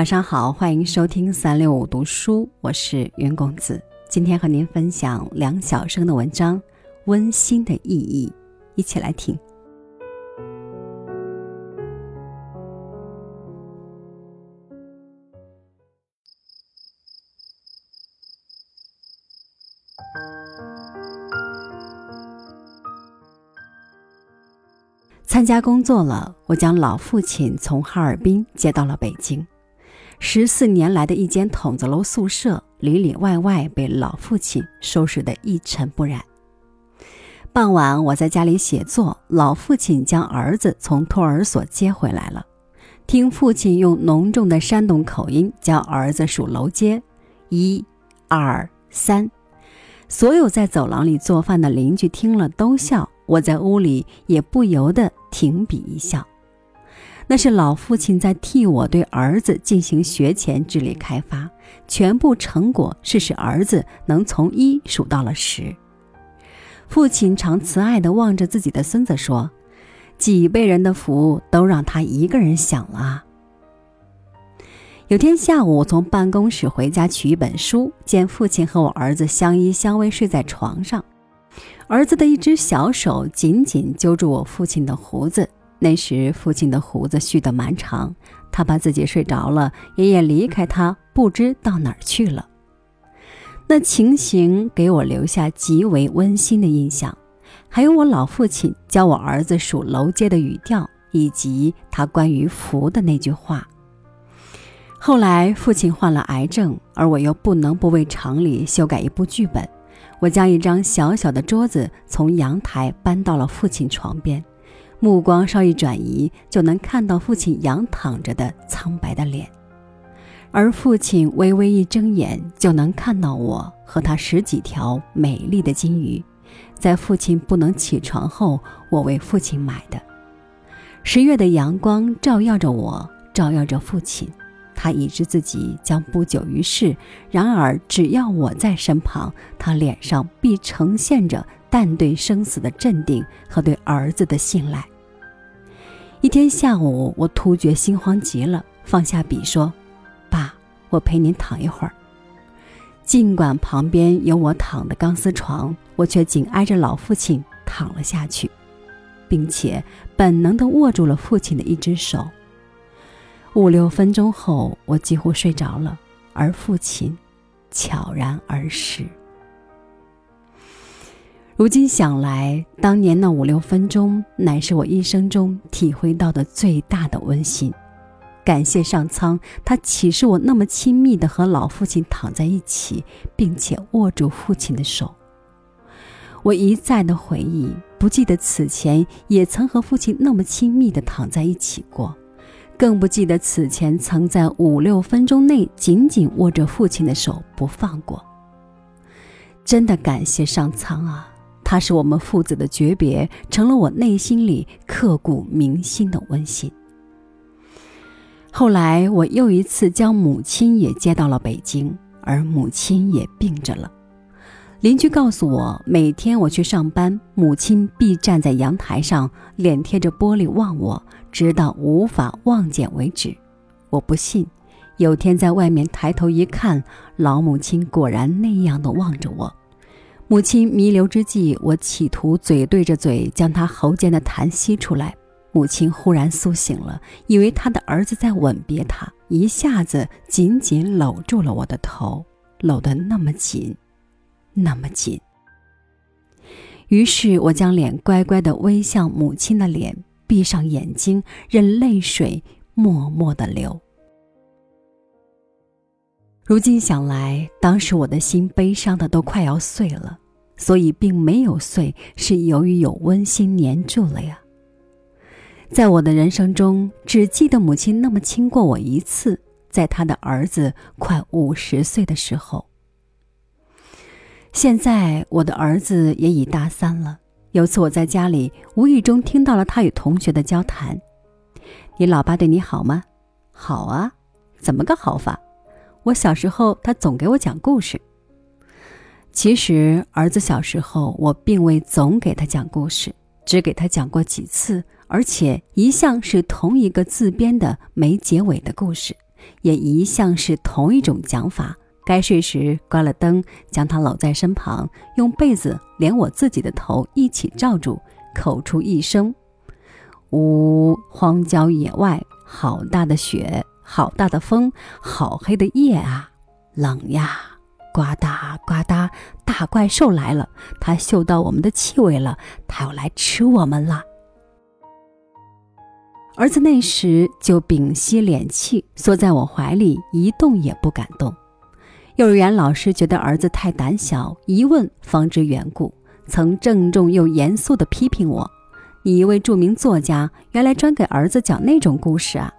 晚上好，欢迎收听三六五读书，我是袁公子。今天和您分享梁晓声的文章《温馨的意义》，一起来听。参加工作了，我将老父亲从哈尔滨接到了北京。十四年来的一间筒子楼宿舍，里里外外被老父亲收拾得一尘不染。傍晚，我在家里写作，老父亲将儿子从托儿所接回来了。听父亲用浓重的山东口音教儿子数楼阶，一、二、三。所有在走廊里做饭的邻居听了都笑，我在屋里也不由得停笔一笑。那是老父亲在替我对儿子进行学前智力开发，全部成果是使儿子能从一数到了十。父亲常慈爱地望着自己的孙子说：“几辈人的福都让他一个人享了。”有天下午，我从办公室回家取一本书，见父亲和我儿子相依相偎睡在床上，儿子的一只小手紧紧揪住我父亲的胡子。那时，父亲的胡子蓄得蛮长，他怕自己睡着了，爷爷离开他，不知到哪儿去了。那情形给我留下极为温馨的印象，还有我老父亲教我儿子数楼阶的语调，以及他关于福的那句话。后来，父亲患了癌症，而我又不能不为厂里修改一部剧本，我将一张小小的桌子从阳台搬到了父亲床边。目光稍一转移，就能看到父亲仰躺着的苍白的脸，而父亲微微一睁眼，就能看到我和他十几条美丽的金鱼，在父亲不能起床后，我为父亲买的。十月的阳光照耀着我，照耀着父亲，他已知自己将不久于世，然而只要我在身旁，他脸上必呈现着淡对生死的镇定和对儿子的信赖。一天下午，我突觉心慌极了，放下笔说：“爸，我陪您躺一会儿。”尽管旁边有我躺的钢丝床，我却紧挨着老父亲躺了下去，并且本能地握住了父亲的一只手。五六分钟后，我几乎睡着了，而父亲悄然而逝。如今想来，当年那五六分钟，乃是我一生中体会到的最大的温馨。感谢上苍，他启示我那么亲密的和老父亲躺在一起，并且握住父亲的手。我一再的回忆，不记得此前也曾和父亲那么亲密的躺在一起过，更不记得此前曾在五六分钟内紧紧握着父亲的手不放过。真的感谢上苍啊！他是我们父子的诀别，成了我内心里刻骨铭心的温馨。后来，我又一次将母亲也接到了北京，而母亲也病着了。邻居告诉我，每天我去上班，母亲必站在阳台上，脸贴着玻璃望我，直到无法望见为止。我不信，有天在外面抬头一看，老母亲果然那样的望着我。母亲弥留之际，我企图嘴对着嘴将她喉间的痰吸出来。母亲忽然苏醒了，以为她的儿子在吻别她，一下子紧紧搂住了我的头，搂得那么紧，那么紧。于是我将脸乖乖地微向母亲的脸，闭上眼睛，任泪水默默地流。如今想来，当时我的心悲伤的都快要碎了，所以并没有碎，是由于有温馨粘住了呀。在我的人生中，只记得母亲那么亲过我一次，在她的儿子快五十岁的时候。现在我的儿子也已大三了，有次我在家里无意中听到了他与同学的交谈：“你老爸对你好吗？”“好啊，怎么个好法？”我小时候，他总给我讲故事。其实，儿子小时候，我并未总给他讲故事，只给他讲过几次，而且一向是同一个自编的没结尾的故事，也一向是同一种讲法。该睡时关了灯，将他搂在身旁，用被子连我自己的头一起罩住，口出一声：“呜！”荒郊野外，好大的雪，好大的风，好黑的夜啊，冷呀！呱嗒呱嗒，大怪兽来了，它嗅到我们的气味了，它要来吃我们了。儿子那时就屏息敛气，缩在我怀里，一动也不敢动。幼儿园老师觉得儿子太胆小，一问方知缘故，曾郑重又严肃地批评我：“你一位著名作家，原来专给儿子讲那种故事啊！”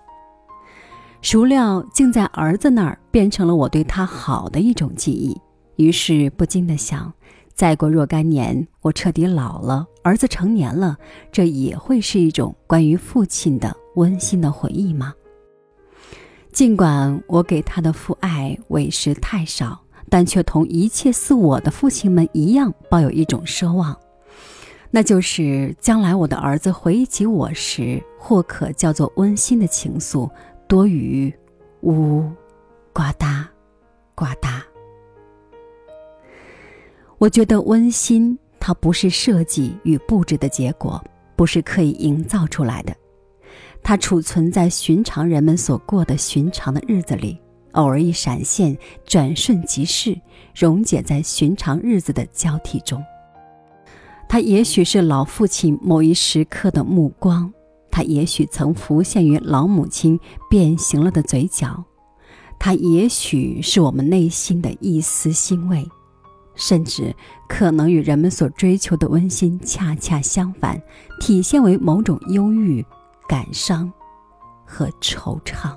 孰料竟在儿子那儿变成了我对他好的一种记忆。于是不禁地想：再过若干年，我彻底老了，儿子成年了，这也会是一种关于父亲的温馨的回忆吗？尽管我给他的父爱为时太少，但却同一切似我的父亲们一样，抱有一种奢望，那就是将来我的儿子回忆起我时，或可叫做温馨的情愫多雨呜呱嗒呱嗒。我觉得温馨，它不是设计与布置的结果，不是刻意营造出来的。它储存在寻常人们所过的寻常的日子里，偶尔一闪现，转瞬即逝，溶解在寻常日子的交替中。它也许是老父亲某一时刻的目光，它也许曾浮现于老母亲变形了的嘴角，它也许是我们内心的一丝欣慰，甚至可能与人们所追求的温馨恰恰相反，体现为某种忧郁。感伤和惆怅。